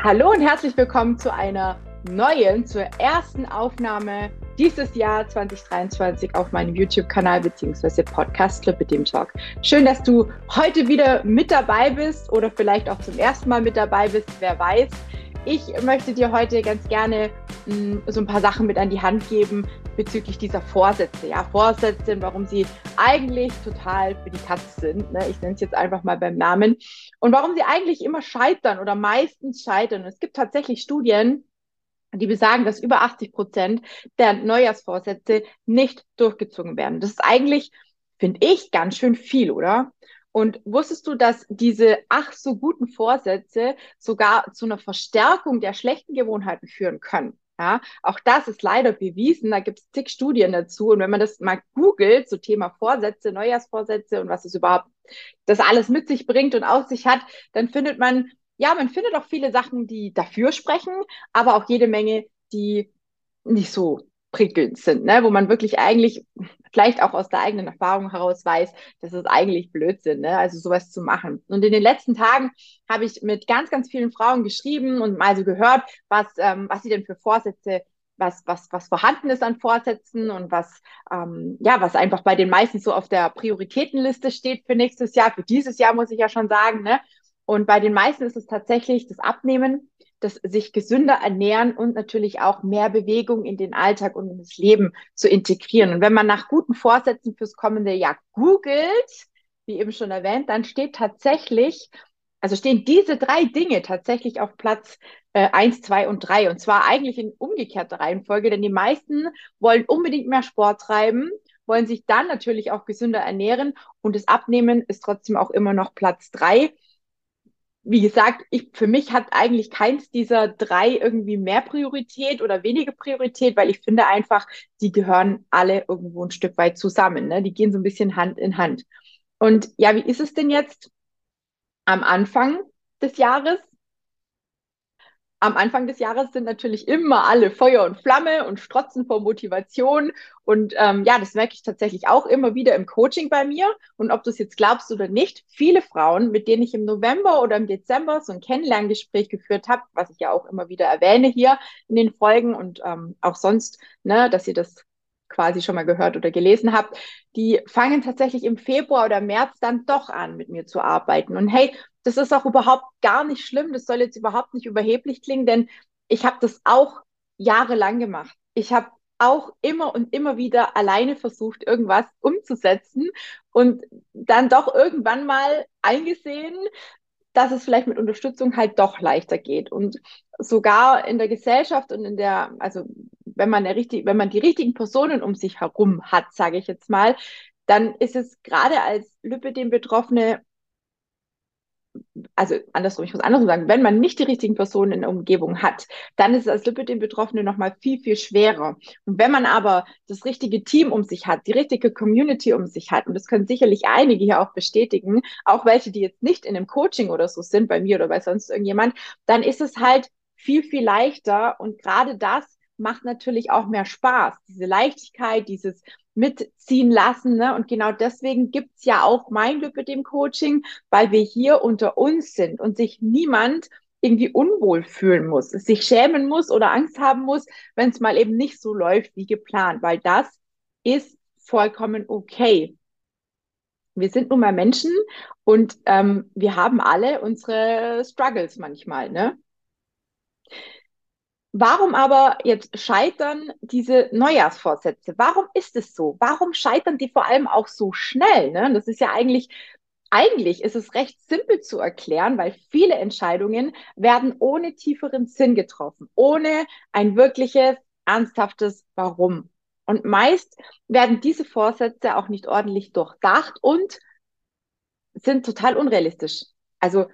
Hallo und herzlich willkommen zu einer neuen, zur ersten Aufnahme dieses Jahr 2023 auf meinem YouTube-Kanal bzw. Podcast Club mit dem Talk. Schön, dass du heute wieder mit dabei bist oder vielleicht auch zum ersten Mal mit dabei bist, wer weiß. Ich möchte dir heute ganz gerne mh, hm, so ein paar Sachen mit an die Hand geben bezüglich dieser Vorsätze. Ja, Vorsätze, warum sie eigentlich total für die Katz sind. Ne? Ich nenne es jetzt einfach mal beim Namen. Und warum sie eigentlich immer scheitern oder meistens scheitern. es gibt tatsächlich Studien, die besagen, dass über 80 Prozent der Neujahrsvorsätze nicht durchgezogen werden. Das ist eigentlich, finde ich, ganz schön viel, oder? Und wusstest du, dass diese ach so guten Vorsätze sogar zu einer Verstärkung der schlechten Gewohnheiten führen können? Ja, auch das ist leider bewiesen. Da gibt es zig Studien dazu. Und wenn man das mal googelt, so Thema Vorsätze, Neujahrsvorsätze und was es überhaupt das alles mit sich bringt und auf sich hat, dann findet man, ja, man findet auch viele Sachen, die dafür sprechen, aber auch jede Menge, die nicht so prickelnd sind, ne? wo man wirklich eigentlich vielleicht auch aus der eigenen Erfahrung heraus weiß, das ist eigentlich Blödsinn, ne? also sowas zu machen. Und in den letzten Tagen habe ich mit ganz, ganz vielen Frauen geschrieben und mal so gehört, was, ähm, was sie denn für Vorsätze was, was, was vorhanden ist an Vorsätzen und was, ähm, ja, was einfach bei den meisten so auf der Prioritätenliste steht für nächstes Jahr, für dieses Jahr muss ich ja schon sagen, ne? Und bei den meisten ist es tatsächlich das Abnehmen, das sich gesünder ernähren und natürlich auch mehr Bewegung in den Alltag und in das Leben zu integrieren. Und wenn man nach guten Vorsätzen fürs kommende Jahr googelt, wie eben schon erwähnt, dann steht tatsächlich, also stehen diese drei Dinge tatsächlich auf Platz äh, 1, 2 und 3. Und zwar eigentlich in umgekehrter Reihenfolge, denn die meisten wollen unbedingt mehr Sport treiben, wollen sich dann natürlich auch gesünder ernähren und das Abnehmen ist trotzdem auch immer noch Platz 3 wie gesagt, ich, für mich hat eigentlich keins dieser drei irgendwie mehr Priorität oder weniger Priorität, weil ich finde einfach, die gehören alle irgendwo ein Stück weit zusammen. Ne? Die gehen so ein bisschen Hand in Hand. Und ja, wie ist es denn jetzt am Anfang des Jahres? Am Anfang des Jahres sind natürlich immer alle Feuer und Flamme und strotzen vor Motivation. Und ähm, ja, das merke ich tatsächlich auch immer wieder im Coaching bei mir. Und ob du es jetzt glaubst oder nicht, viele Frauen, mit denen ich im November oder im Dezember so ein Kennenlerngespräch geführt habe, was ich ja auch immer wieder erwähne hier in den Folgen und ähm, auch sonst, ne, dass ihr das quasi schon mal gehört oder gelesen habt, die fangen tatsächlich im Februar oder März dann doch an, mit mir zu arbeiten. Und hey, das ist auch überhaupt gar nicht schlimm. Das soll jetzt überhaupt nicht überheblich klingen, denn ich habe das auch jahrelang gemacht. Ich habe auch immer und immer wieder alleine versucht, irgendwas umzusetzen und dann doch irgendwann mal eingesehen, dass es vielleicht mit Unterstützung halt doch leichter geht. Und sogar in der Gesellschaft und in der, also wenn man, richtig, wenn man die richtigen Personen um sich herum hat, sage ich jetzt mal, dann ist es gerade als Lipidem-Betroffene also andersrum, ich muss andersrum sagen, wenn man nicht die richtigen Personen in der Umgebung hat, dann ist es als Lipidem-Betroffene nochmal viel, viel schwerer. Und wenn man aber das richtige Team um sich hat, die richtige Community um sich hat, und das können sicherlich einige hier auch bestätigen, auch welche, die jetzt nicht in einem Coaching oder so sind, bei mir oder bei sonst irgendjemand, dann ist es halt viel, viel leichter. Und gerade das macht natürlich auch mehr Spaß. Diese Leichtigkeit, dieses mitziehen lassen. Ne? Und genau deswegen gibt's ja auch mein Glück mit dem Coaching, weil wir hier unter uns sind und sich niemand irgendwie unwohl fühlen muss, sich schämen muss oder Angst haben muss, wenn es mal eben nicht so läuft wie geplant, weil das ist vollkommen okay. Wir sind nun mal Menschen und ähm, wir haben alle unsere Struggles manchmal, ne? Warum aber jetzt scheitern diese Neujahrsvorsätze? Warum ist es so? Warum scheitern die vor allem auch so schnell? Ne? Das ist ja eigentlich, eigentlich ist es recht simpel zu erklären, weil viele Entscheidungen werden ohne tieferen Sinn getroffen, ohne ein wirkliches, ernsthaftes Warum. Und meist werden diese Vorsätze auch nicht ordentlich durchdacht und sind total unrealistisch. Also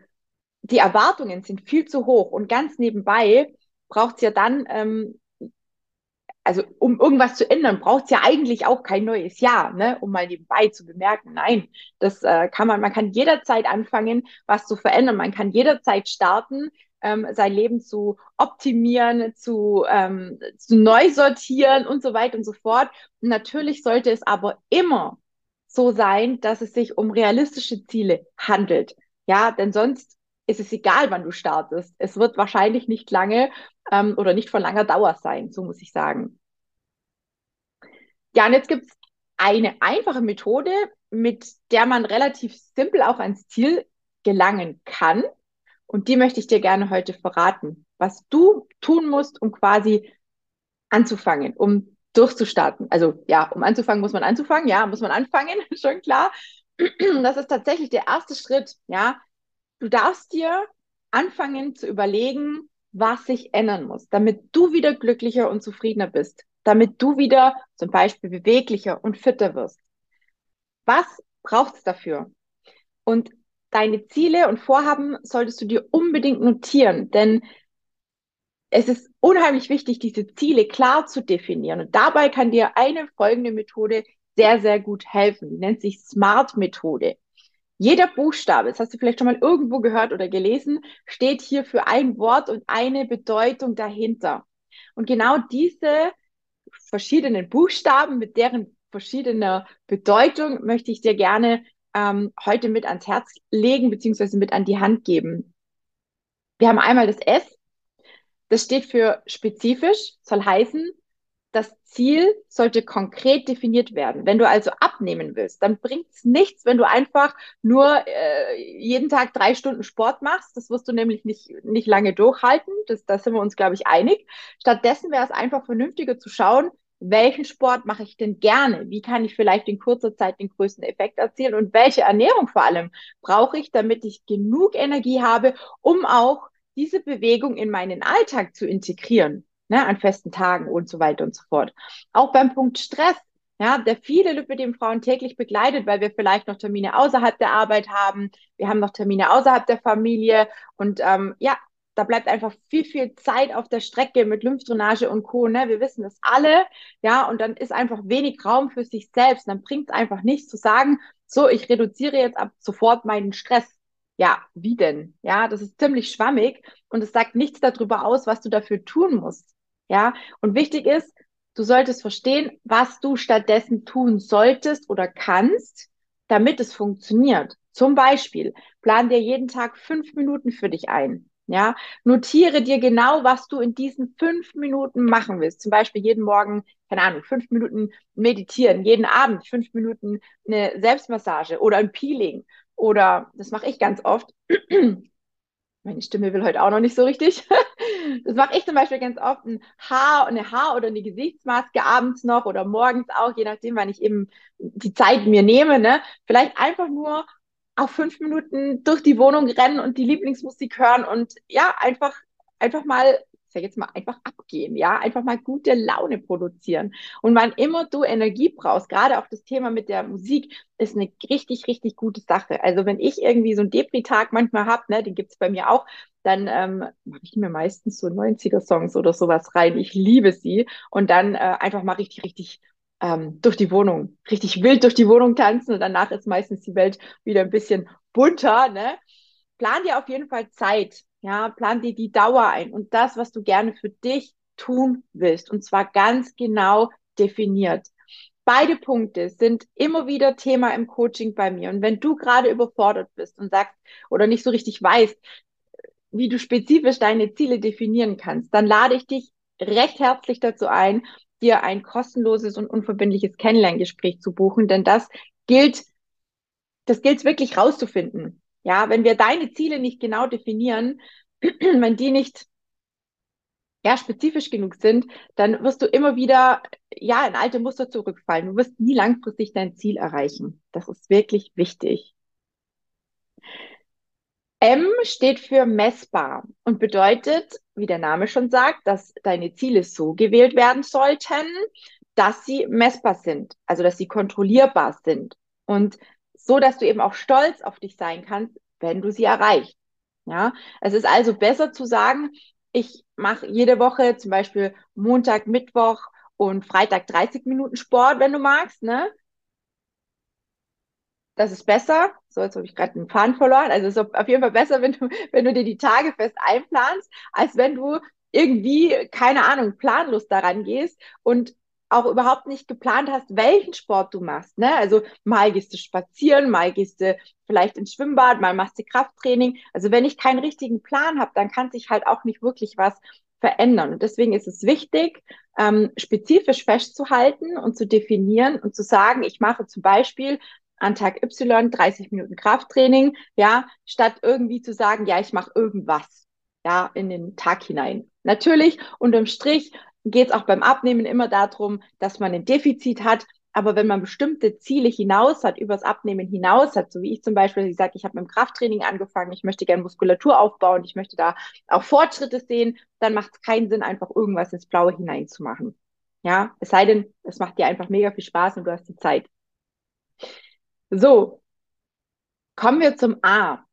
die Erwartungen sind viel zu hoch und ganz nebenbei braucht es ja dann, ähm, also um irgendwas zu ändern, braucht es ja eigentlich auch kein neues Jahr, ne? um mal nebenbei zu bemerken. Nein, das äh, kann man, man kann jederzeit anfangen, was zu verändern. Man kann jederzeit starten, ähm, sein Leben zu optimieren, zu, ähm, zu neu sortieren und so weiter und so fort. Und natürlich sollte es aber immer so sein, dass es sich um realistische Ziele handelt. Ja, denn sonst ist es egal, wann du startest. Es wird wahrscheinlich nicht lange ähm, oder nicht von langer Dauer sein, so muss ich sagen. Ja, und jetzt gibt es eine einfache Methode, mit der man relativ simpel auch ans Ziel gelangen kann. Und die möchte ich dir gerne heute verraten, was du tun musst, um quasi anzufangen, um durchzustarten. Also ja, um anzufangen muss man anzufangen, ja, muss man anfangen, schon klar. Das ist tatsächlich der erste Schritt, ja. Du darfst dir anfangen zu überlegen, was sich ändern muss, damit du wieder glücklicher und zufriedener bist, damit du wieder zum Beispiel beweglicher und fitter wirst. Was braucht es dafür? Und deine Ziele und Vorhaben solltest du dir unbedingt notieren, denn es ist unheimlich wichtig, diese Ziele klar zu definieren. Und dabei kann dir eine folgende Methode sehr, sehr gut helfen. Die nennt sich Smart-Methode. Jeder Buchstabe, das hast du vielleicht schon mal irgendwo gehört oder gelesen, steht hier für ein Wort und eine Bedeutung dahinter. Und genau diese verschiedenen Buchstaben mit deren verschiedener Bedeutung möchte ich dir gerne ähm, heute mit ans Herz legen beziehungsweise mit an die Hand geben. Wir haben einmal das S, das steht für spezifisch, soll heißen, das Ziel sollte konkret definiert werden. Wenn du also abnehmen willst, dann bringt es nichts, wenn du einfach nur äh, jeden Tag drei Stunden Sport machst. Das wirst du nämlich nicht, nicht lange durchhalten. Das, da sind wir uns, glaube ich, einig. Stattdessen wäre es einfach vernünftiger zu schauen, welchen Sport mache ich denn gerne? Wie kann ich vielleicht in kurzer Zeit den größten Effekt erzielen? Und welche Ernährung vor allem brauche ich, damit ich genug Energie habe, um auch diese Bewegung in meinen Alltag zu integrieren, ne, an festen Tagen und so weiter und so fort. Auch beim Punkt Stress, ja, der viele Lipidem-Frauen täglich begleitet, weil wir vielleicht noch Termine außerhalb der Arbeit haben, wir haben noch Termine außerhalb der Familie und ähm, ja, da bleibt einfach viel, viel Zeit auf der Strecke mit Lymphdrainage und Co. Ne? Wir wissen das alle, ja, und dann ist einfach wenig Raum für sich selbst. Dann bringt es einfach nichts zu sagen, so, ich reduziere jetzt ab sofort meinen Stress ja, wie denn? Ja, das ist ziemlich schwammig und es sagt nichts darüber aus, was du dafür tun musst. Ja, und wichtig ist, du solltest verstehen, was du stattdessen tun solltest oder kannst, damit es funktioniert. Zum Beispiel, plan dir jeden Tag fünf Minuten für dich ein. Ja, notiere dir genau, was du in diesen fünf Minuten machen willst. Zum Beispiel jeden Morgen, keine Ahnung, fünf Minuten meditieren, jeden Abend fünf Minuten eine Selbstmassage oder ein Peeling oder das mache ich ganz oft. Meine Stimme will heute auch noch nicht so richtig. Das mache ich zum Beispiel ganz oft ein Haar, eine Haar- oder eine Gesichtsmaske abends noch oder morgens auch, je nachdem, wann ich eben die Zeit mir nehme. Ne? Vielleicht einfach nur auf fünf Minuten durch die Wohnung rennen und die Lieblingsmusik hören und ja, einfach, einfach mal sag jetzt mal, einfach abgehen, ja, einfach mal gute Laune produzieren. Und wann immer du Energie brauchst, gerade auch das Thema mit der Musik, ist eine richtig, richtig gute Sache. Also wenn ich irgendwie so einen Depri-Tag manchmal habe, ne, den gibt's bei mir auch, dann ähm, mache ich mir meistens so 90er-Songs oder sowas rein. Ich liebe sie. Und dann äh, einfach mal richtig, richtig ähm, durch die Wohnung, richtig wild durch die Wohnung tanzen und danach ist meistens die Welt wieder ein bisschen bunter. Ne? Plan dir auf jeden Fall Zeit, ja, plan dir die Dauer ein und das, was du gerne für dich tun willst. Und zwar ganz genau definiert. Beide Punkte sind immer wieder Thema im Coaching bei mir. Und wenn du gerade überfordert bist und sagst oder nicht so richtig weißt, wie du spezifisch deine Ziele definieren kannst, dann lade ich dich recht herzlich dazu ein, dir ein kostenloses und unverbindliches Kennenlerngespräch zu buchen, denn das gilt, das gilt wirklich rauszufinden. Ja, wenn wir deine Ziele nicht genau definieren, wenn die nicht ja, spezifisch genug sind, dann wirst du immer wieder ja in alte Muster zurückfallen. Du wirst nie langfristig dein Ziel erreichen. Das ist wirklich wichtig. M steht für messbar und bedeutet, wie der Name schon sagt, dass deine Ziele so gewählt werden sollten, dass sie messbar sind, also dass sie kontrollierbar sind und so, dass du eben auch stolz auf dich sein kannst, wenn du sie erreichst. Ja, es ist also besser zu sagen, ich mache jede Woche zum Beispiel Montag, Mittwoch und Freitag 30 Minuten Sport, wenn du magst, ne? Das ist besser. So, jetzt habe ich gerade den Faden verloren. Also es ist auf jeden Fall besser, wenn du, wenn du dir die Tage fest einplanst, als wenn du irgendwie, keine Ahnung, planlos daran gehst und auch überhaupt nicht geplant hast, welchen Sport du machst. Ne? Also mal gehst du spazieren, mal gehst du vielleicht ins Schwimmbad, mal machst du Krafttraining. Also wenn ich keinen richtigen Plan habe, dann kann sich halt auch nicht wirklich was verändern. Und deswegen ist es wichtig, ähm, spezifisch festzuhalten und zu definieren und zu sagen, ich mache zum Beispiel an Tag Y 30 Minuten Krafttraining, ja, statt irgendwie zu sagen, ja, ich mache irgendwas, ja, in den Tag hinein. Natürlich, unterm Strich geht es auch beim Abnehmen immer darum, dass man ein Defizit hat. Aber wenn man bestimmte Ziele hinaus hat, übers Abnehmen hinaus hat, so wie ich zum Beispiel, ich sage, ich habe mit dem Krafttraining angefangen, ich möchte gerne Muskulatur aufbauen, ich möchte da auch Fortschritte sehen, dann macht es keinen Sinn, einfach irgendwas ins Blaue hineinzumachen. Ja, es sei denn, es macht dir einfach mega viel Spaß und du hast die Zeit. So, kommen wir zum A.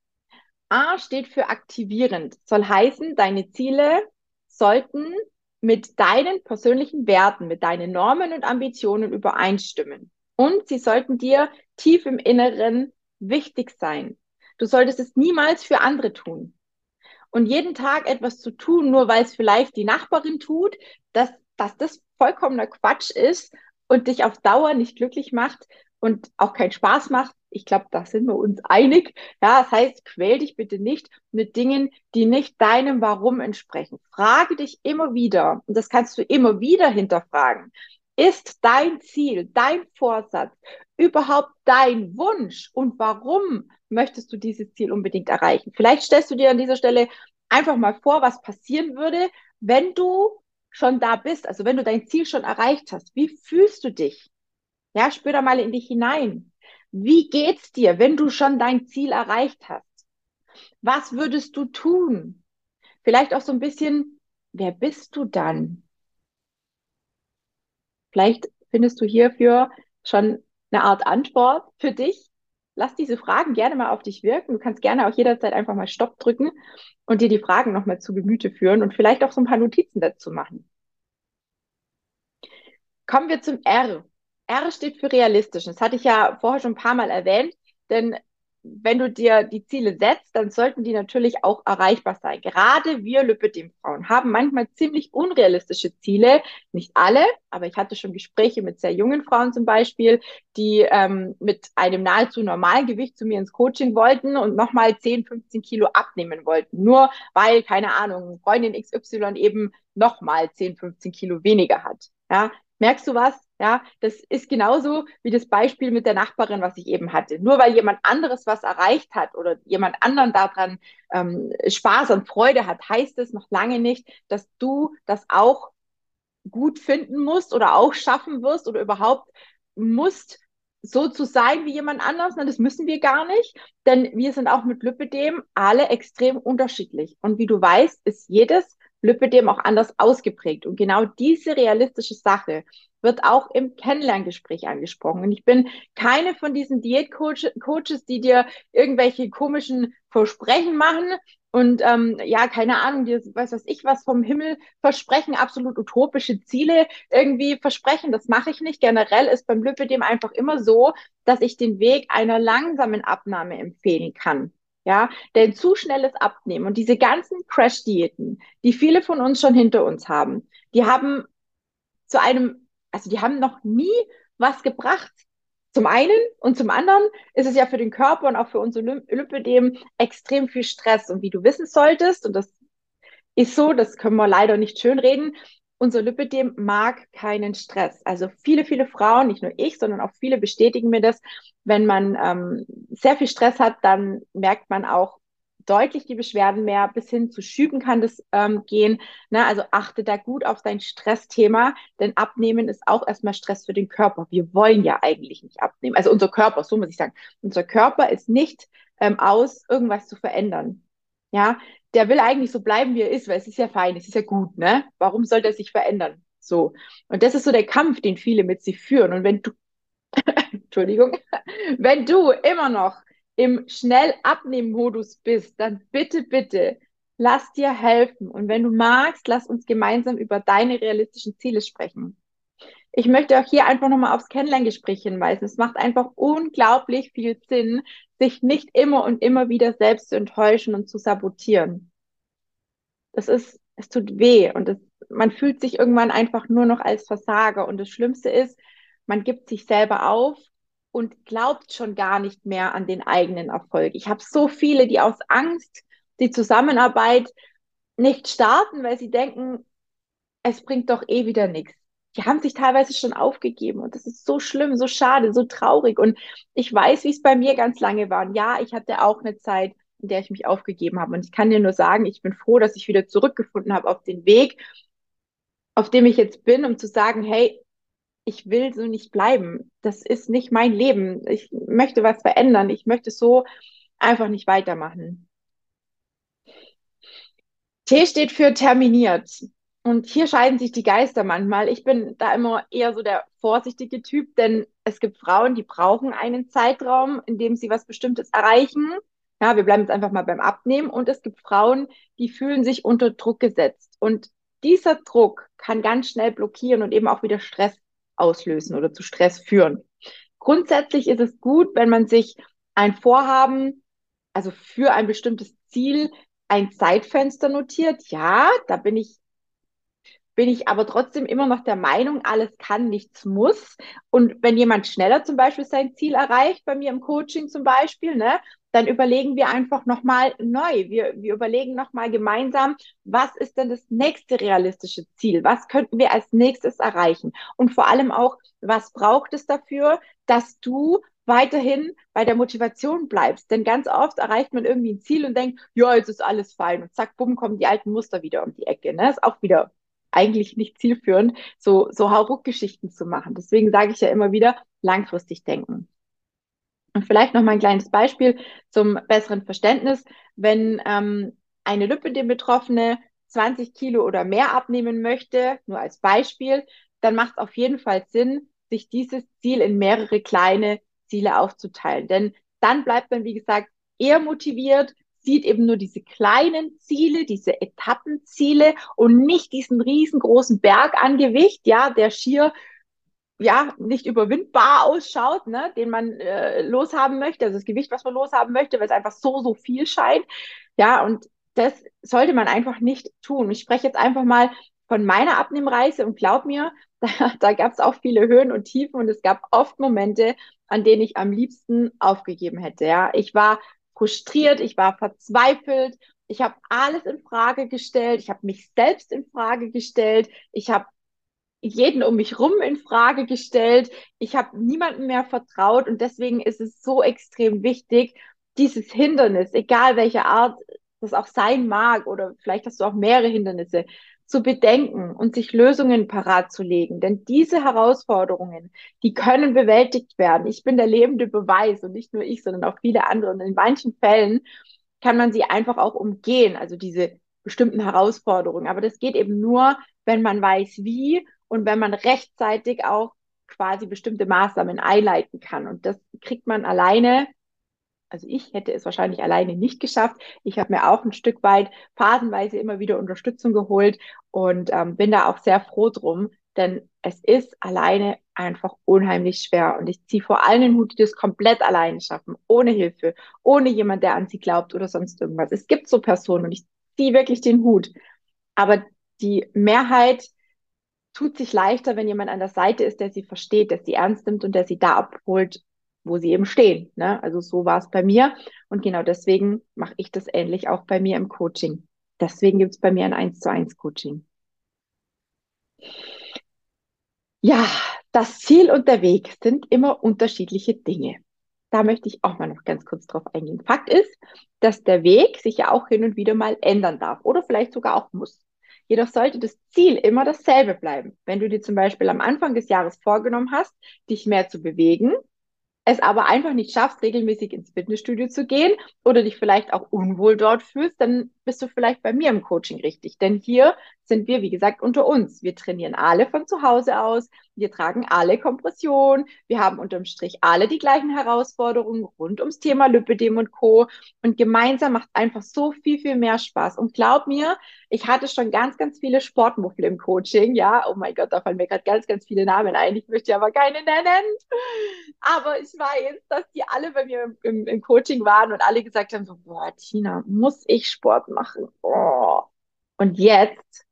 A steht für aktivierend, soll heißen, deine Ziele sollten mit deinen persönlichen Werten, mit deinen Normen und Ambitionen übereinstimmen. Und sie sollten dir tief im Inneren wichtig sein. Du solltest es niemals für andere tun. Und jeden Tag etwas zu tun, nur weil es vielleicht die Nachbarin tut, dass, dass das vollkommener Quatsch ist und dich auf Dauer nicht glücklich macht und auch keinen Spaß macht, ich glaube, da sind wir uns einig. Ja, das heißt, quäl dich bitte nicht mit Dingen, die nicht deinem Warum entsprechen. Frage dich immer wieder, und das kannst du immer wieder hinterfragen. Ist dein Ziel, dein Vorsatz überhaupt dein Wunsch? Und warum möchtest du dieses Ziel unbedingt erreichen? Vielleicht stellst du dir an dieser Stelle einfach mal vor, was passieren würde, wenn du schon da bist, also wenn du dein Ziel schon erreicht hast. Wie fühlst du dich? Ja, spür da mal in dich hinein. Wie geht's dir, wenn du schon dein Ziel erreicht hast? Was würdest du tun? Vielleicht auch so ein bisschen, wer bist du dann? Vielleicht findest du hierfür schon eine Art Antwort für dich. Lass diese Fragen gerne mal auf dich wirken. Du kannst gerne auch jederzeit einfach mal Stopp drücken und dir die Fragen nochmal zu Gemüte führen und vielleicht auch so ein paar Notizen dazu machen. Kommen wir zum R. R steht für realistisch. Das hatte ich ja vorher schon ein paar Mal erwähnt, denn wenn du dir die Ziele setzt, dann sollten die natürlich auch erreichbar sein. Gerade wir Lipidem-Frauen haben manchmal ziemlich unrealistische Ziele. Nicht alle, aber ich hatte schon Gespräche mit sehr jungen Frauen zum Beispiel, die ähm, mit einem nahezu normalen Gewicht zu mir ins Coaching wollten und nochmal 10, 15 Kilo abnehmen wollten. Nur weil, keine Ahnung, Freundin XY eben nochmal 10, 15 Kilo weniger hat. Ja, merkst du was? Ja, das ist genauso wie das Beispiel mit der Nachbarin, was ich eben hatte. Nur weil jemand anderes was erreicht hat oder jemand anderen daran ähm, Spaß und Freude hat, heißt es noch lange nicht, dass du das auch gut finden musst oder auch schaffen wirst oder überhaupt musst, so zu sein wie jemand anders. Das müssen wir gar nicht, denn wir sind auch mit Lipidem alle extrem unterschiedlich. Und wie du weißt, ist jedes Lipidem auch anders ausgeprägt. Und genau diese realistische Sache wird auch im Kennenlerngespräch angesprochen. Und ich bin keine von diesen Diätcoaches, die dir irgendwelche komischen Versprechen machen und ähm, ja, keine Ahnung, dir weiß was ich was vom Himmel versprechen, absolut utopische Ziele irgendwie versprechen. Das mache ich nicht. Generell ist beim Lipidem einfach immer so, dass ich den Weg einer langsamen Abnahme empfehlen kann. Ja, denn zu schnelles Abnehmen und diese ganzen Crash-Diäten, die viele von uns schon hinter uns haben, die haben zu einem, also die haben noch nie was gebracht. Zum einen und zum anderen ist es ja für den Körper und auch für unser Lipidem extrem viel Stress. Und wie du wissen solltest, und das ist so, das können wir leider nicht schönreden, unser Lipidem mag keinen Stress. Also viele, viele Frauen, nicht nur ich, sondern auch viele bestätigen mir das, wenn man ähm, sehr viel Stress hat, dann merkt man auch deutlich die Beschwerden mehr, bis hin zu Schüben kann das ähm, gehen. Ne? Also achte da gut auf dein Stressthema, denn Abnehmen ist auch erstmal Stress für den Körper. Wir wollen ja eigentlich nicht abnehmen. Also unser Körper, so muss ich sagen, unser Körper ist nicht ähm, aus, irgendwas zu verändern. Ja, der will eigentlich so bleiben, wie er ist, weil es ist ja fein, es ist ja gut, ne? Warum soll der sich verändern? So. Und das ist so der Kampf, den viele mit sich führen. Und wenn du Entschuldigung, wenn du immer noch im schnell abnehmen Modus bist, dann bitte, bitte lass dir helfen. Und wenn du magst, lass uns gemeinsam über deine realistischen Ziele sprechen. Ich möchte auch hier einfach nochmal aufs Kennenlerngespräch hinweisen. Es macht einfach unglaublich viel Sinn, sich nicht immer und immer wieder selbst zu enttäuschen und zu sabotieren. das ist, es tut weh und das, man fühlt sich irgendwann einfach nur noch als Versager. Und das Schlimmste ist, man gibt sich selber auf und glaubt schon gar nicht mehr an den eigenen Erfolg. Ich habe so viele, die aus Angst die Zusammenarbeit nicht starten, weil sie denken, es bringt doch eh wieder nichts. Die haben sich teilweise schon aufgegeben und das ist so schlimm, so schade, so traurig. Und ich weiß, wie es bei mir ganz lange war. Und ja, ich hatte auch eine Zeit, in der ich mich aufgegeben habe. Und ich kann dir nur sagen, ich bin froh, dass ich wieder zurückgefunden habe auf den Weg, auf dem ich jetzt bin, um zu sagen, hey, ich will so nicht bleiben. Das ist nicht mein Leben. Ich möchte was verändern. Ich möchte so einfach nicht weitermachen. T steht für terminiert. Und hier scheiden sich die Geister manchmal. Ich bin da immer eher so der vorsichtige Typ, denn es gibt Frauen, die brauchen einen Zeitraum, in dem sie was Bestimmtes erreichen. Ja, wir bleiben jetzt einfach mal beim Abnehmen. Und es gibt Frauen, die fühlen sich unter Druck gesetzt. Und dieser Druck kann ganz schnell blockieren und eben auch wieder Stress auslösen oder zu Stress führen. Grundsätzlich ist es gut, wenn man sich ein Vorhaben, also für ein bestimmtes Ziel, ein Zeitfenster notiert. Ja, da bin ich bin ich aber trotzdem immer noch der Meinung, alles kann, nichts muss. Und wenn jemand schneller zum Beispiel sein Ziel erreicht, bei mir im Coaching zum Beispiel, ne, dann überlegen wir einfach nochmal neu. Wir, wir überlegen nochmal gemeinsam, was ist denn das nächste realistische Ziel? Was könnten wir als nächstes erreichen? Und vor allem auch, was braucht es dafür, dass du weiterhin bei der Motivation bleibst. Denn ganz oft erreicht man irgendwie ein Ziel und denkt, ja, jetzt ist alles fein. Und zack, bumm, kommen die alten Muster wieder um die Ecke. Ne? Ist auch wieder eigentlich nicht zielführend, so, so Hauruck-Geschichten zu machen. Deswegen sage ich ja immer wieder, langfristig denken. Und vielleicht noch mal ein kleines Beispiel zum besseren Verständnis. Wenn ähm, eine Lippe Betroffene 20 Kilo oder mehr abnehmen möchte, nur als Beispiel, dann macht es auf jeden Fall Sinn, sich dieses Ziel in mehrere kleine Ziele aufzuteilen. Denn dann bleibt man, wie gesagt, eher motiviert, sieht eben nur diese kleinen Ziele, diese Etappenziele und nicht diesen riesengroßen Berg an Gewicht, ja, der schier ja nicht überwindbar ausschaut, ne, den man äh, loshaben möchte, also das Gewicht, was man loshaben möchte, weil es einfach so so viel scheint, ja, und das sollte man einfach nicht tun. Ich spreche jetzt einfach mal von meiner Abnehmreise und glaub mir, da, da gab es auch viele Höhen und Tiefen und es gab oft Momente, an denen ich am liebsten aufgegeben hätte. Ja, ich war frustriert, ich war verzweifelt, ich habe alles in Frage gestellt, ich habe mich selbst in Frage gestellt, ich habe jeden um mich rum in Frage gestellt, ich habe niemandem mehr vertraut und deswegen ist es so extrem wichtig, dieses Hindernis, egal welche Art das auch sein mag oder vielleicht hast du auch mehrere Hindernisse, zu bedenken und sich Lösungen parat zu legen. Denn diese Herausforderungen, die können bewältigt werden. Ich bin der lebende Beweis und nicht nur ich, sondern auch viele andere. Und in manchen Fällen kann man sie einfach auch umgehen, also diese bestimmten Herausforderungen. Aber das geht eben nur, wenn man weiß, wie und wenn man rechtzeitig auch quasi bestimmte Maßnahmen einleiten kann. Und das kriegt man alleine also ich hätte es wahrscheinlich alleine nicht geschafft. Ich habe mir auch ein Stück weit phasenweise immer wieder Unterstützung geholt und ähm, bin da auch sehr froh drum, denn es ist alleine einfach unheimlich schwer. Und ich ziehe vor allen den Hut, die das komplett alleine schaffen, ohne Hilfe, ohne jemand, der an sie glaubt oder sonst irgendwas. Es gibt so Personen und ich ziehe wirklich den Hut. Aber die Mehrheit tut sich leichter, wenn jemand an der Seite ist, der sie versteht, der sie ernst nimmt und der sie da abholt, wo sie eben stehen. Ne? Also so war es bei mir. Und genau deswegen mache ich das ähnlich auch bei mir im Coaching. Deswegen gibt es bei mir ein 1 zu 1 Coaching. Ja, das Ziel und der Weg sind immer unterschiedliche Dinge. Da möchte ich auch mal noch ganz kurz drauf eingehen. Fakt ist, dass der Weg sich ja auch hin und wieder mal ändern darf oder vielleicht sogar auch muss. Jedoch sollte das Ziel immer dasselbe bleiben. Wenn du dir zum Beispiel am Anfang des Jahres vorgenommen hast, dich mehr zu bewegen, es aber einfach nicht schaffst, regelmäßig ins Fitnessstudio zu gehen oder dich vielleicht auch unwohl dort fühlst, dann bist du vielleicht bei mir im Coaching richtig. Denn hier sind wir, wie gesagt, unter uns. Wir trainieren alle von zu Hause aus. Wir tragen alle Kompression. Wir haben unterm Strich alle die gleichen Herausforderungen rund ums Thema Lipidem und Co. Und gemeinsam macht einfach so viel, viel mehr Spaß. Und glaub mir, ich hatte schon ganz, ganz viele Sportmuffel im Coaching. Ja, oh mein Gott, da fallen mir gerade ganz, ganz viele Namen ein. Ich möchte aber keine nennen. Aber ich weiß, dass die alle bei mir im, im, im Coaching waren und alle gesagt haben so, boah, Tina, muss ich Sport machen? Oh. Und jetzt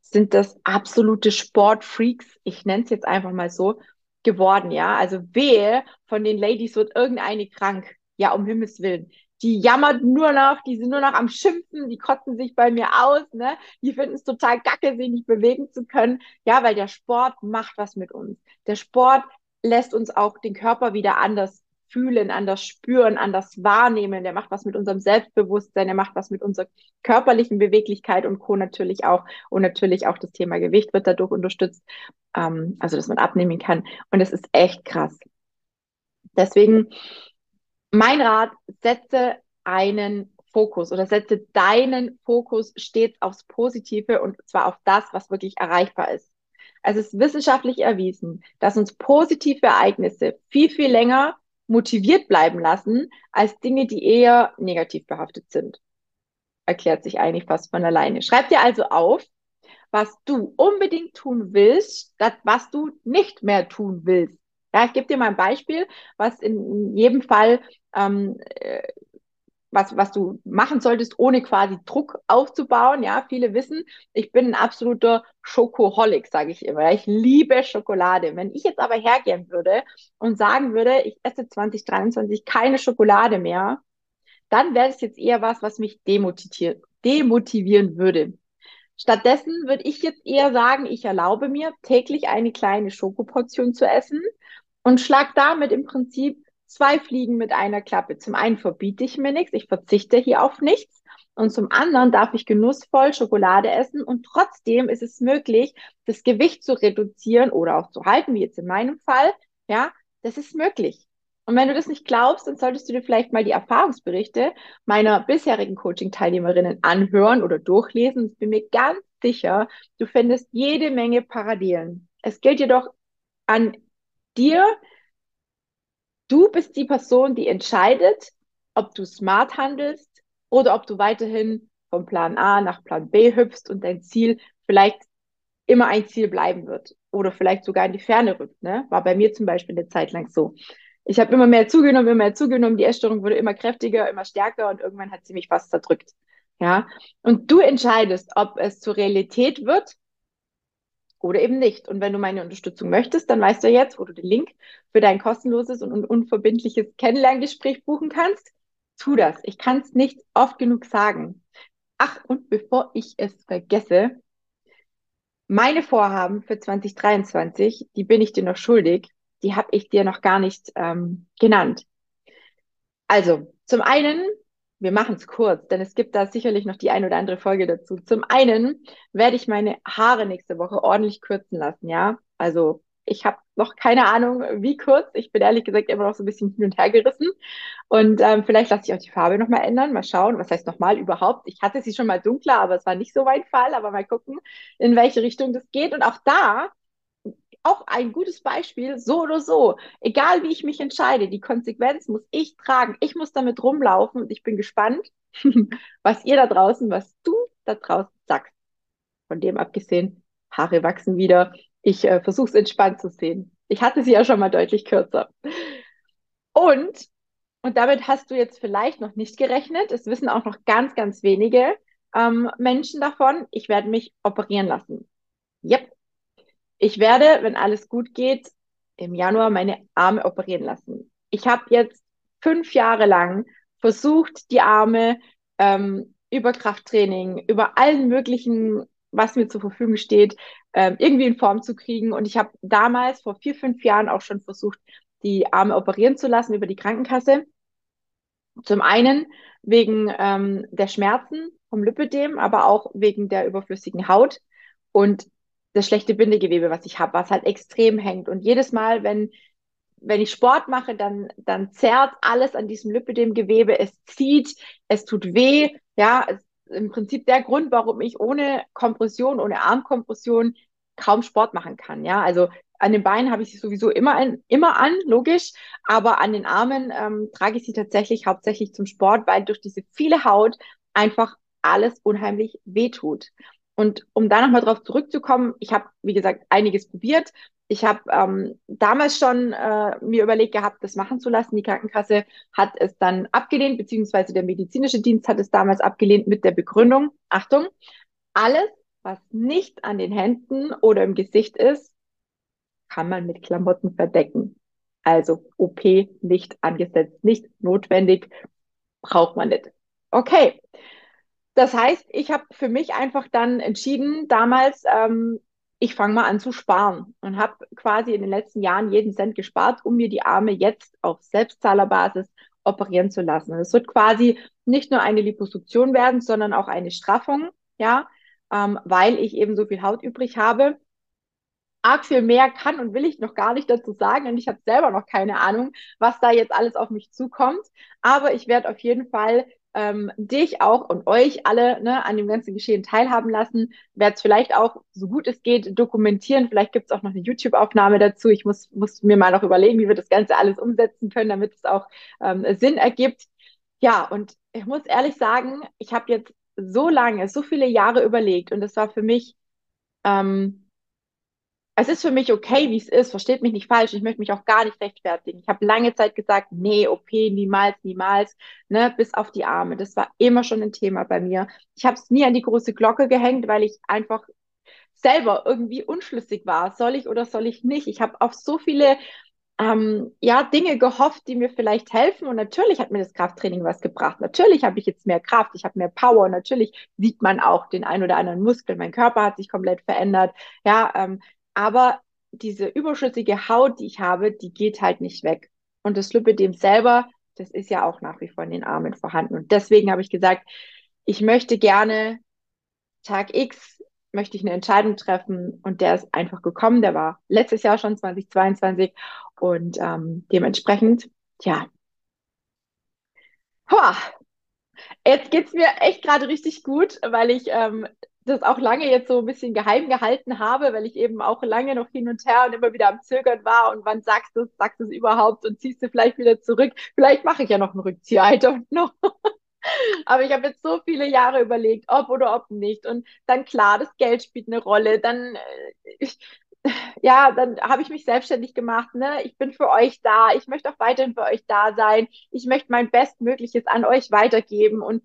sind das absolute Sportfreaks, ich nenne es jetzt einfach mal so, geworden, ja. Also wehe, von den Ladies wird irgendeine krank. Ja, um Himmels Willen. Die jammert nur noch, die sind nur noch am Schimpfen, die kotzen sich bei mir aus, ne? Die finden es total gacke, sich nicht bewegen zu können. Ja, weil der Sport macht was mit uns. Der Sport lässt uns auch den Körper wieder anders Fühlen, an das Spüren, an das Wahrnehmen. Der macht was mit unserem Selbstbewusstsein, der macht was mit unserer körperlichen Beweglichkeit und Co. natürlich auch. Und natürlich auch das Thema Gewicht wird dadurch unterstützt, ähm, also dass man abnehmen kann. Und es ist echt krass. Deswegen mein Rat, setze einen Fokus oder setze deinen Fokus stets aufs Positive und zwar auf das, was wirklich erreichbar ist. Es ist wissenschaftlich erwiesen, dass uns positive Ereignisse viel, viel länger motiviert bleiben lassen, als Dinge, die eher negativ behaftet sind. Erklärt sich eigentlich fast von alleine. Schreib dir also auf, was du unbedingt tun willst, das, was du nicht mehr tun willst. Ja, ich gebe dir mal ein Beispiel, was in jedem Fall ähm, äh, was, was du machen solltest, ohne quasi Druck aufzubauen. Ja, viele wissen, ich bin ein absoluter Schokoholic, sage ich immer. Ich liebe Schokolade. Wenn ich jetzt aber hergehen würde und sagen würde, ich esse 2023 keine Schokolade mehr, dann wäre es jetzt eher was, was mich demotivieren, demotivieren würde. Stattdessen würde ich jetzt eher sagen, ich erlaube mir täglich eine kleine Schokoportion zu essen und schlag damit im Prinzip zwei Fliegen mit einer Klappe. Zum einen verbiete ich mir nichts, ich verzichte hier auf nichts. Und zum anderen darf ich genussvoll Schokolade essen und trotzdem ist es möglich, das Gewicht zu reduzieren oder auch zu halten, wie jetzt in meinem Fall. Ja, das ist möglich. Und wenn du das nicht glaubst, dann solltest du dir vielleicht mal die Erfahrungsberichte meiner bisherigen Coaching-Teilnehmerinnen anhören oder durchlesen. Ich bin mir ganz sicher, du findest jede Menge Parallelen. Es gilt jedoch an dir, Du bist die Person, die entscheidet, ob du smart handelst oder ob du weiterhin vom Plan A nach Plan B hüpfst und dein Ziel vielleicht immer ein Ziel bleiben wird oder vielleicht sogar in die Ferne rückt. Ne? War bei mir zum Beispiel eine Zeit lang so. Ich habe immer mehr zugenommen, immer mehr zugenommen, die Essstörung wurde immer kräftiger, immer stärker und irgendwann hat sie mich fast zerdrückt. Ja, und du entscheidest, ob es zur Realität wird oder eben nicht. Und wenn du meine Unterstützung möchtest, dann weißt du jetzt, wo du den Link für dein kostenloses und unverbindliches Kennenlerngespräch buchen kannst. Tu das. Ich kann es nicht oft genug sagen. Ach, und bevor ich es vergesse, meine Vorhaben für 2023, die bin ich dir noch schuldig. Die habe ich dir noch gar nicht ähm, genannt. Also, zum einen wir machen es kurz, denn es gibt da sicherlich noch die ein oder andere Folge dazu. Zum einen werde ich meine Haare nächste Woche ordentlich kürzen lassen, ja. Also ich habe noch keine Ahnung, wie kurz. Ich bin ehrlich gesagt immer noch so ein bisschen hin und her gerissen. Und ähm, vielleicht lasse ich auch die Farbe nochmal ändern. Mal schauen, was heißt nochmal überhaupt. Ich hatte sie schon mal dunkler, aber es war nicht so mein Fall. Aber mal gucken, in welche Richtung das geht. Und auch da auch ein gutes Beispiel, so oder so. Egal wie ich mich entscheide, die Konsequenz muss ich tragen. Ich muss damit rumlaufen und ich bin gespannt, was ihr da draußen, was du da draußen sagst. Von dem abgesehen, Haare wachsen wieder. Ich äh, versuche es entspannt zu sehen. Ich hatte sie ja schon mal deutlich kürzer. Und, und damit hast du jetzt vielleicht noch nicht gerechnet, es wissen auch noch ganz, ganz wenige ähm, Menschen davon, ich werde mich operieren lassen. Yep, ich werde, wenn alles gut geht, im Januar meine Arme operieren lassen. Ich habe jetzt fünf Jahre lang versucht, die Arme ähm, über Krafttraining, über allen möglichen, was mir zur Verfügung steht, ähm, irgendwie in Form zu kriegen. Und ich habe damals vor vier, fünf Jahren auch schon versucht, die Arme operieren zu lassen über die Krankenkasse. Zum einen wegen ähm, der Schmerzen vom Lipödem, aber auch wegen der überflüssigen Haut. Und das schlechte Bindegewebe, was ich habe, was halt extrem hängt. Und jedes Mal, wenn, wenn ich Sport mache, dann, dann zerrt alles an diesem Lipidem-Gewebe. Es zieht, es tut weh. Ja, im Prinzip der Grund, warum ich ohne Kompression, ohne Armkompression kaum Sport machen kann. Ja, also an den Beinen habe ich sie sowieso immer, an, immer an, logisch, aber an den Armen ähm, trage ich sie tatsächlich hauptsächlich zum Sport, weil durch diese viele Haut einfach alles unheimlich wehtut. Und um da nochmal drauf zurückzukommen, ich habe, wie gesagt, einiges probiert. Ich habe ähm, damals schon äh, mir überlegt gehabt, das machen zu lassen. Die Krankenkasse hat es dann abgelehnt, beziehungsweise der medizinische Dienst hat es damals abgelehnt mit der Begründung, Achtung, alles, was nicht an den Händen oder im Gesicht ist, kann man mit Klamotten verdecken. Also OP nicht angesetzt, nicht notwendig, braucht man nicht. Okay. Das heißt, ich habe für mich einfach dann entschieden, damals, ähm, ich fange mal an zu sparen und habe quasi in den letzten Jahren jeden Cent gespart, um mir die Arme jetzt auf Selbstzahlerbasis operieren zu lassen. Es wird quasi nicht nur eine Liposuktion werden, sondern auch eine Straffung, ja, ähm, weil ich eben so viel Haut übrig habe arg viel mehr kann und will ich noch gar nicht dazu sagen. Und ich habe selber noch keine Ahnung, was da jetzt alles auf mich zukommt. Aber ich werde auf jeden Fall ähm, dich auch und euch alle ne, an dem ganzen Geschehen teilhaben lassen. Werde es vielleicht auch, so gut es geht, dokumentieren. Vielleicht gibt es auch noch eine YouTube-Aufnahme dazu. Ich muss, muss mir mal noch überlegen, wie wir das Ganze alles umsetzen können, damit es auch ähm, Sinn ergibt. Ja, und ich muss ehrlich sagen, ich habe jetzt so lange, so viele Jahre überlegt und es war für mich ähm, es ist für mich okay, wie es ist, versteht mich nicht falsch, ich möchte mich auch gar nicht rechtfertigen. Ich habe lange Zeit gesagt, nee, OP, niemals, niemals, ne, bis auf die Arme. Das war immer schon ein Thema bei mir. Ich habe es nie an die große Glocke gehängt, weil ich einfach selber irgendwie unschlüssig war. Soll ich oder soll ich nicht? Ich habe auf so viele ähm, ja, Dinge gehofft, die mir vielleicht helfen. Und natürlich hat mir das Krafttraining was gebracht. Natürlich habe ich jetzt mehr Kraft, ich habe mehr Power. Natürlich sieht man auch den ein oder anderen Muskel. Mein Körper hat sich komplett verändert. Ja, ähm, aber diese überschüssige Haut, die ich habe, die geht halt nicht weg. Und das Lipidem selber, das ist ja auch nach wie vor in den Armen vorhanden. Und deswegen habe ich gesagt, ich möchte gerne Tag X möchte ich eine Entscheidung treffen und der ist einfach gekommen. Der war letztes Jahr schon 2022 und ähm, dementsprechend, ja, Hoa. Jetzt geht's mir echt gerade richtig gut, weil ich ähm, das auch lange jetzt so ein bisschen geheim gehalten habe, weil ich eben auch lange noch hin und her und immer wieder am Zögern war und wann sagst du es, sagst du es überhaupt und ziehst du vielleicht wieder zurück. Vielleicht mache ich ja noch einen Rückzieher, I don't know. Aber ich habe jetzt so viele Jahre überlegt, ob oder ob nicht. Und dann klar, das Geld spielt eine Rolle. Dann, äh, ich, ja, dann habe ich mich selbstständig gemacht. Ne? Ich bin für euch da. Ich möchte auch weiterhin für euch da sein. Ich möchte mein Bestmögliches an euch weitergeben. Und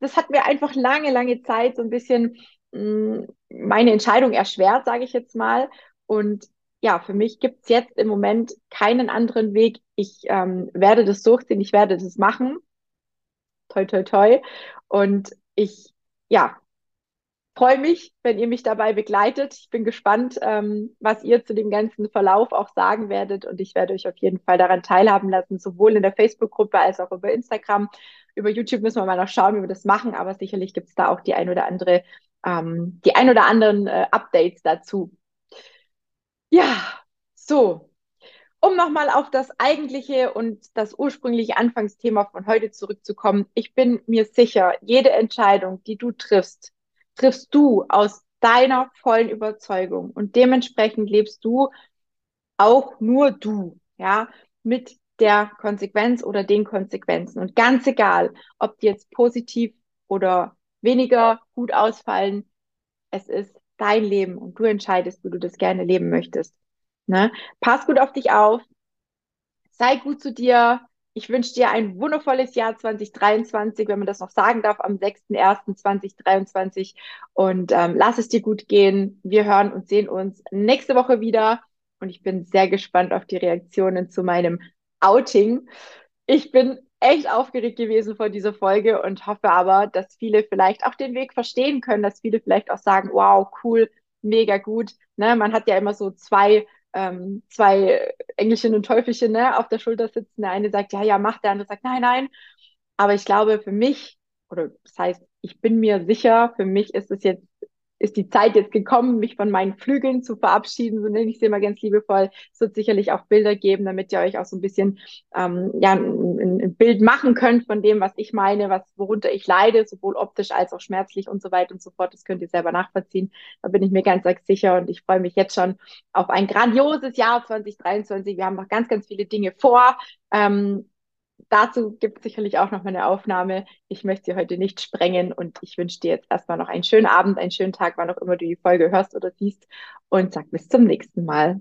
das hat mir einfach lange, lange Zeit so ein bisschen mh, mm, meine Entscheidung erschwert, sage ich jetzt mal. Und ja, für mich gibt es jetzt im Moment keinen anderen Weg. Ich ähm, werde das durchziehen, ich werde das machen. Toi, toi, toi. Und ich, ja, freue mich, wenn ihr mich dabei begleitet. Ich bin gespannt, ähm, was ihr zu dem ganzen Verlauf auch sagen werdet. Und ich werde euch auf jeden Fall daran teilhaben lassen, sowohl in der Facebook-Gruppe als auch über Instagram. Über YouTube müssen wir mal noch schauen, wie wir das machen, aber sicherlich gibt es da auch die ein oder andere, ähm, die ein oder anderen äh, Updates dazu. Ja, so. Um nochmal auf das eigentliche und das ursprüngliche Anfangsthema von heute zurückzukommen. Ich bin mir sicher, jede Entscheidung, die du triffst, triffst du aus deiner vollen Überzeugung und dementsprechend lebst du auch nur du, ja, mit der Konsequenz oder den Konsequenzen. Und ganz egal, ob die jetzt positiv oder weniger gut ausfallen, es ist dein Leben und du entscheidest, wie du das gerne leben möchtest. Ne? Pass gut auf dich auf, sei gut zu dir, ich wünsche dir ein wundervolles Jahr 2023, wenn man das noch sagen darf, am 6.1.2023. Und ähm, lass es dir gut gehen. Wir hören und sehen uns nächste Woche wieder. Und ich bin sehr gespannt auf die Reaktionen zu meinem Outing. Ich bin echt aufgeregt gewesen vor dieser Folge und hoffe aber, dass viele vielleicht auch den Weg verstehen können, dass viele vielleicht auch sagen, wow, cool, mega gut. Ne? Man hat ja immer so zwei ähm, zwei Engelchen und Teufelchen ne, auf der Schulter sitzen. Der eine sagt, ja, ja, mach, der andere sagt, nein, nein. Aber ich glaube, für mich, oder das heißt, ich bin mir sicher, für mich ist es jetzt ist die Zeit jetzt gekommen, mich von meinen Flügeln zu verabschieden, so nenne ich sie immer ganz liebevoll. Es wird sicherlich auch Bilder geben, damit ihr euch auch so ein bisschen ähm, ja, ein, ein, Bild machen könnt von dem, was ich meine, was worunter ich leide, sowohl optisch als auch schmerzlich und so weiter und so fort. Das könnt ihr selber nachvollziehen. Da bin ich mir ganz, ganz sicher und ich freue mich jetzt schon auf ein grandioses Jahr 2023. Wir haben noch ganz, ganz viele Dinge vor. Ähm, dazu gibt es sicherlich auch noch mal eine Aufnahme. Ich möchte sie heute nicht sprengen und ich wünsche dir jetzt erstmal noch einen schönen Abend, einen schönen Tag, wann auch immer du die Folge hörst oder siehst und sag bis zum nächsten Mal.